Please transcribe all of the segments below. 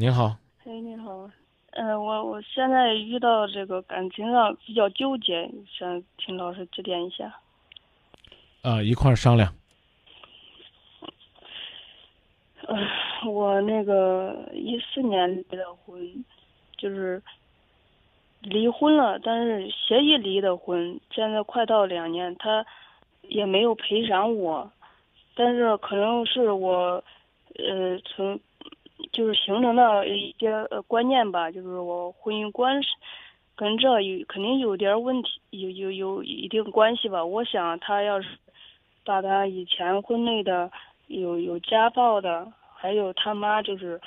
您好，哎，你好，嗯、我我现在遇到这个感情上比较纠结，想请老师指点一下。啊，一块儿商量。呃，我那个一四年离的婚，就是离婚了，但是协议离的婚，现在快到两年，他也没有赔偿我，但是可能是我，呃，从就是形成的一些呃观念吧，就是我婚姻观是跟这有肯定有点问题，有有有一定关系吧。我想他要是把他以前婚内的有有家暴的，还有他妈就是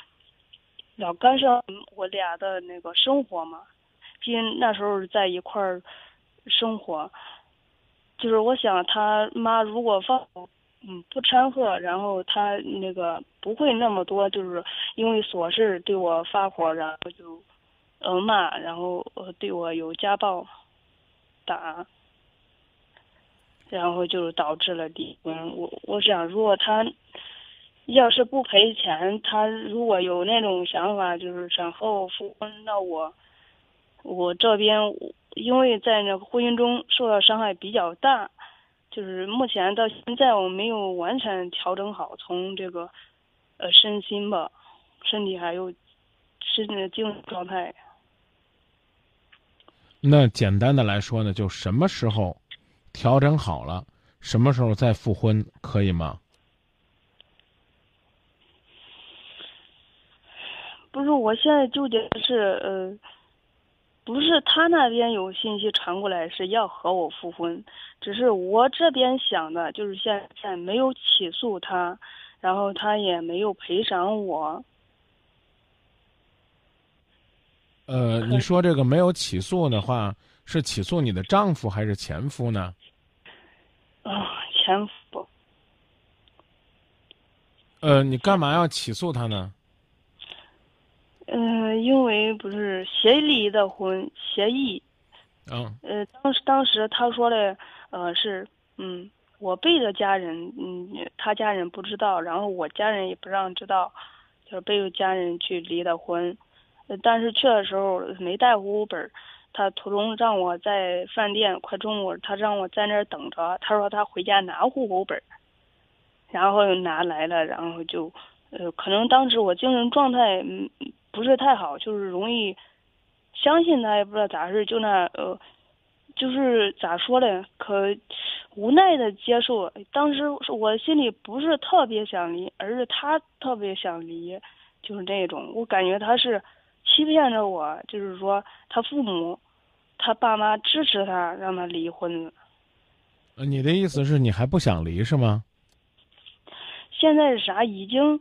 老干涉我俩的那个生活嘛，毕竟那时候在一块儿生活，就是我想他妈如果放嗯不掺和，然后他那个不会那么多，就是因为琐事对我发火，然后就嗯骂，然后呃对我有家暴打。然后就导致了离婚。我我想，如果他要是不赔钱，他如果有那种想法，就是想和我复婚，那我我这边因为在那个婚姻中受到伤害比较大，就是目前到现在我没有完全调整好，从这个呃身心吧，身体还有身体的精神状态。那简单的来说呢，就什么时候调整好了，什么时候再复婚，可以吗？不是，我现在纠结的是，呃，不是他那边有信息传过来是要和我复婚，只是我这边想的就是现在没有起诉他，然后他也没有赔偿我。呃，你说这个没有起诉的话，是起诉你的丈夫还是前夫呢？啊、前夫，呃，你干嘛要起诉他呢？嗯、因为不是协离的婚，协议，嗯，呃，当时当时他说的，呃，是，嗯，我背着家人，嗯，他家人不知道，然后我家人也不让知道，就是背着家人去离的婚，呃，但是去的时候没带户口本儿，他途中让我在饭店，快中午，他让我在那儿等着，他说他回家拿户口本儿，然后拿来了，然后就，呃，可能当时我精神状态，嗯，不是太好，就是容易相信他，也不知道咋回事，就那呃，就是咋说呢，可无奈的接受。当时我心里不是特别想离，而是他特别想离，就是那种，我感觉他是欺骗着我，就是说他父母、他爸妈支持他让他离婚。呃你的意思是你还不想离是吗？现在是啥？已经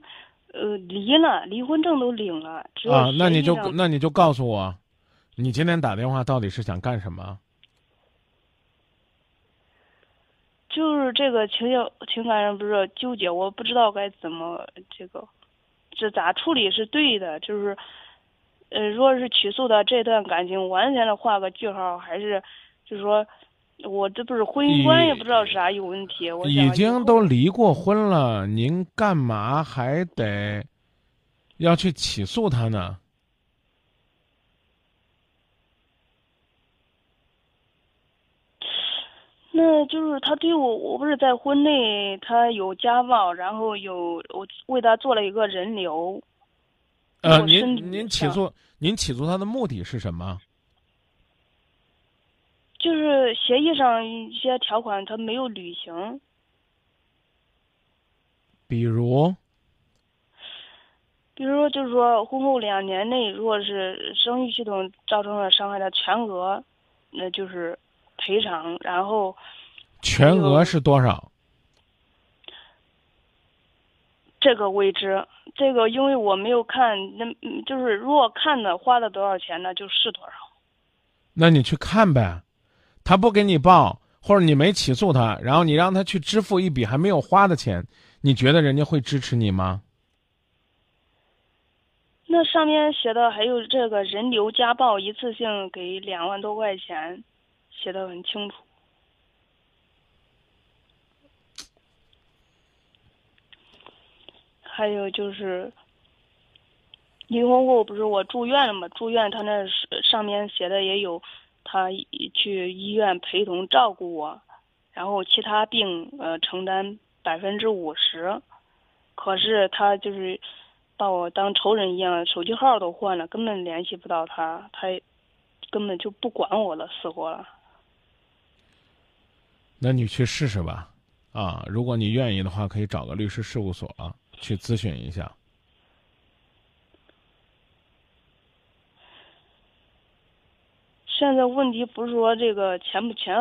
呃离了，离婚证都领了，只有啊，那你就那你就告诉我，你今天打电话到底是想干什么？就是这个情情情感上不是纠结，我不知道该怎么这个，这咋处理是对的？就是，呃，如果是起诉的这段感情完全的画个句号，还是就是说，我这不是婚姻观也不知道是啥有问题。我已经都离过婚了，您干嘛还得要去起诉他呢？那就是他对我，我不是在婚内他有家暴，然后有我为他做了一个人流。呃，您您起诉您起诉他的目的是什么？就是协议上一些条款他没有履行，比如，比如说就是说婚后两年内，如果是生育系统造成了伤害的全额，那就是赔偿，然后全额是多少？这个未知，这个因为我没有看，那嗯就是如果看的花了多少钱，那就是多少。那你去看呗，他不给你报，或者你没起诉他，然后你让他去支付一笔还没有花的钱，你觉得人家会支持你吗？那上面写的还有这个人流家暴，一次性给两万多块钱，写的很清楚。还有就是，离婚后不是我住院了吗？住院他那是上面写的也有，他去医院陪同照顾我，然后其他病呃承担百分之五十，可是他就是把我当仇人一样，手机号都换了，根本联系不到他，他根本就不管我了，死活了。那你去试试吧，啊，如果你愿意的话，可以找个律师事务所、去咨询一下。现在问题不是说这个钱不钱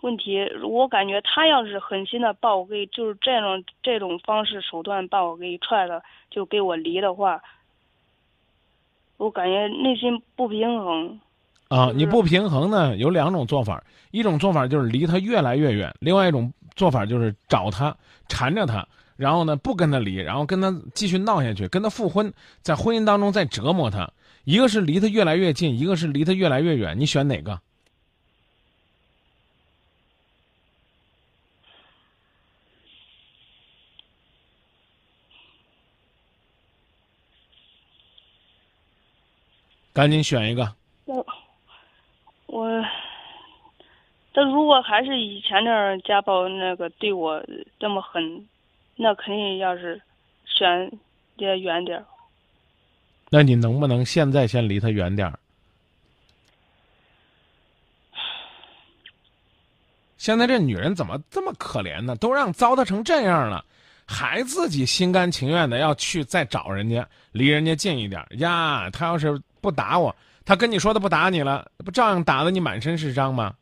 问题，我感觉他要是狠心的把我给就是这种这种方式手段把我给踹了，就给我离的话，我感觉内心不平衡。啊，你不平衡呢，有两种做法，一种做法就是离他越来越远，另外一种做法就是找他缠着他，然后呢不跟他离，然后跟他继续闹下去，跟他复婚，在婚姻当中再折磨他。一个是离他越来越近，一个是离他越来越远，你选哪个？赶紧选一个。我我，他如果还是以前那家暴那个对我这么狠，那肯定要是选离远点儿。那你能不能现在先离他远点儿？现在这女人怎么这么可怜呢？都让糟蹋成这样了，还自己心甘情愿的要去再找人家，离人家近一点呀？他要是不打我，他跟你说他不打你了，不照样打得你满身是伤吗？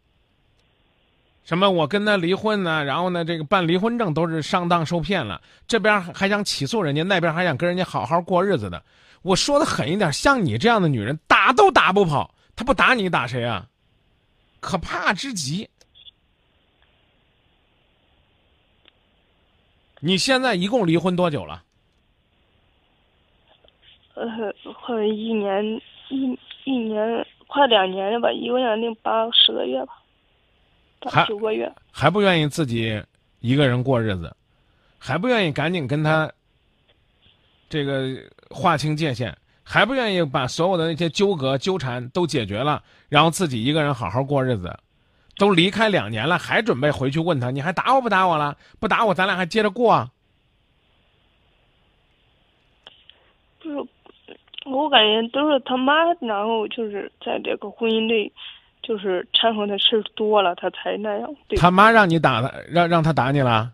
什么我跟他离婚呢？然后呢，这个办离婚证都是上当受骗了，这边还想起诉人家，那边还想跟人家好好过日子的。我说的狠一点，像你这样的女人，打都打不跑，他不打你打谁啊？可怕之极。你现在一共离婚多久了？呃，快一年一一年快两年了吧，一个月零八十个月吧，还八九个月。还不愿意自己一个人过日子，还不愿意赶紧跟他这个划清界限，还不愿意把所有的那些纠葛纠缠都解决了，然后自己一个人好好过日子。都离开两年了，还准备回去问他，你还打我不打我了？不打我，咱俩还接着过啊？不是，我感觉都是他妈，然后就是在这个婚姻内，就是掺和的事儿多了，他才那样。对，他妈让你打他，让让他打你了？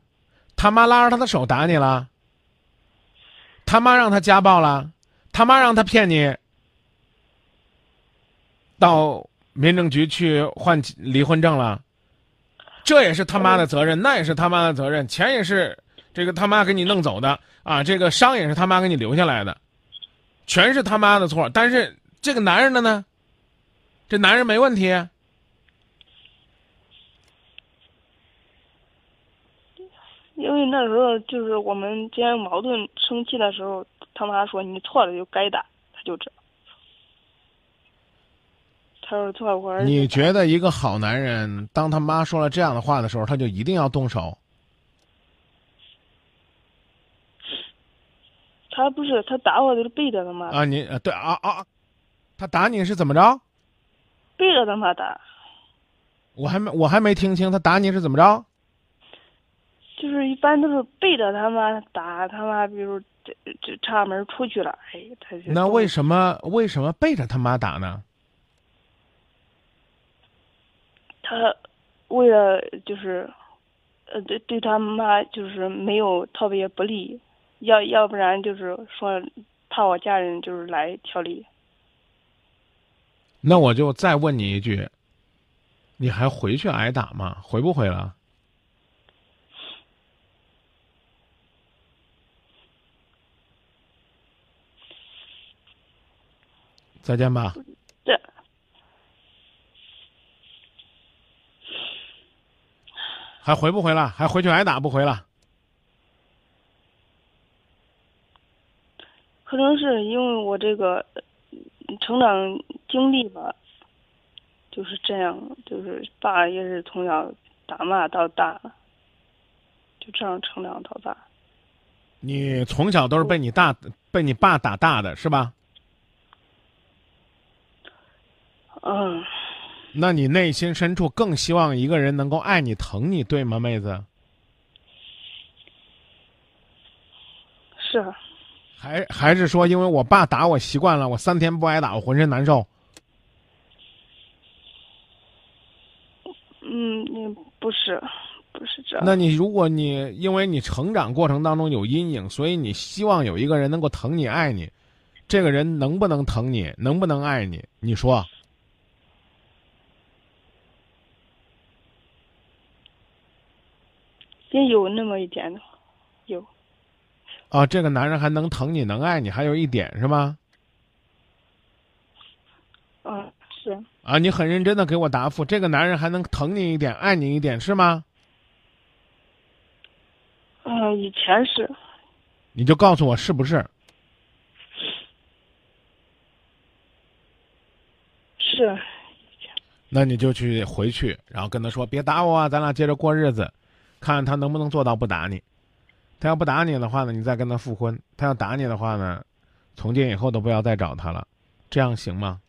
他妈拉着他的手打你了？他妈让他家暴了？他妈让他骗你？到民政局去换离婚证了？这也是他妈的责任，那也是他妈的责任，钱也是这个他妈给你弄走的啊，这个伤也是他妈给你留下来的，全是他妈的错。但是这个男人的呢？这男人没问题。因为那时候就是我们之间矛盾生气的时候，他妈说你错了就该打，他就这。他说错我儿子你觉得一个好男人，当他妈说了这样的话的时候，他就一定要动手？他不是他打我都是背着的嘛，啊，你呃对啊啊，他打你是怎么着？背着他妈打，我还没我还没听清，他打你是怎么着？就是一般都是背着他妈打他妈，比如这这插门出去了，哎，他就那为什么为什么背着他妈打呢？他为了就是呃对对他妈就是没有特别不利，要要不然就是说怕我家人就是来调理。那我就再问你一句，你还回去挨打吗？回不回了？再见吧。这还回不回了？还回去挨打不回了？可能是因为我这个呃成长经历吧，就是这样，就是爸也是从小打骂到大，就这样成长到大。你从小都是被你大被你爸打大的是吧？嗯，那你内心深处更希望一个人能够爱你、疼你，对吗，妹子？是，还还是说，因为我爸打我习惯了，我三天不挨打，我浑身难受。嗯，嗯，不是，不是这样。那你如果你因为你成长过程当中有阴影，所以你希望有一个人能够疼你、爱你，这个人能不能疼你，能不能爱你？你说？也有那么一点的，有。啊，这个男人还能疼你、能爱你，还有一点是吗？嗯，是。啊，你很认真的给我答复，这个男人还能疼你一点、爱你一点是吗？嗯，以前是。你就告诉我是不是？是。那你就去回去，然后跟他说：“别打我啊，咱俩接着过日子，看看他能不能做到不打你。他要不打你的话呢，你再跟他复婚；他要打你的话呢，从今以后都不要再找他了，这样行吗？”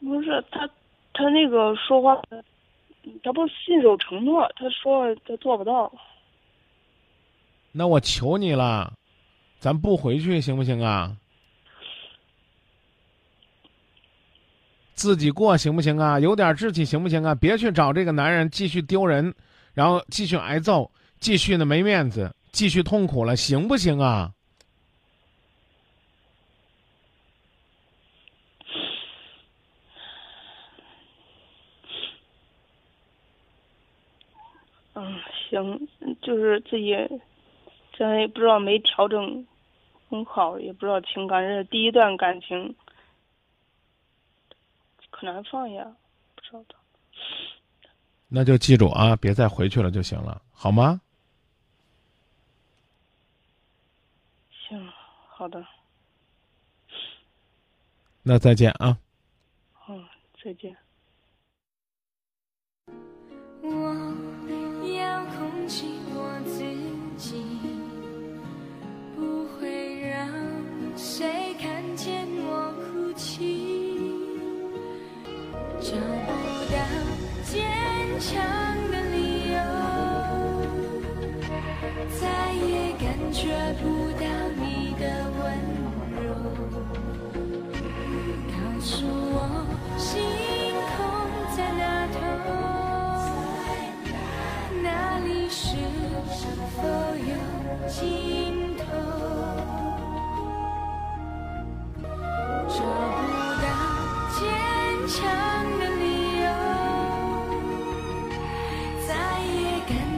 不是他，他那个说话，他不信守承诺，他说他做不到。那我求你了，咱不回去行不行啊？自己过行不行啊？有点志气行不行啊？别去找这个男人继续丢人，然后继续挨揍，继续的没面子，继续痛苦了，行不行啊？嗯，行，就是自己，咱也不知道没调整很好，也不知道情感这是第一段感情。可难放下，不知道。那就记住啊，别再回去了就行了，好吗？行，好的。那再见啊。嗯，再见。有尽头？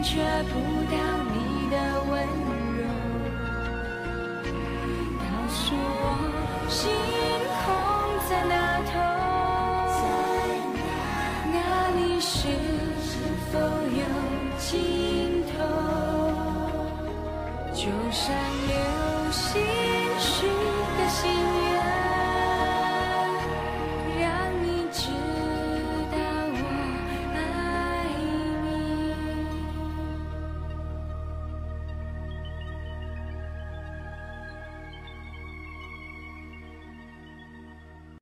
找不就像流星许的心愿。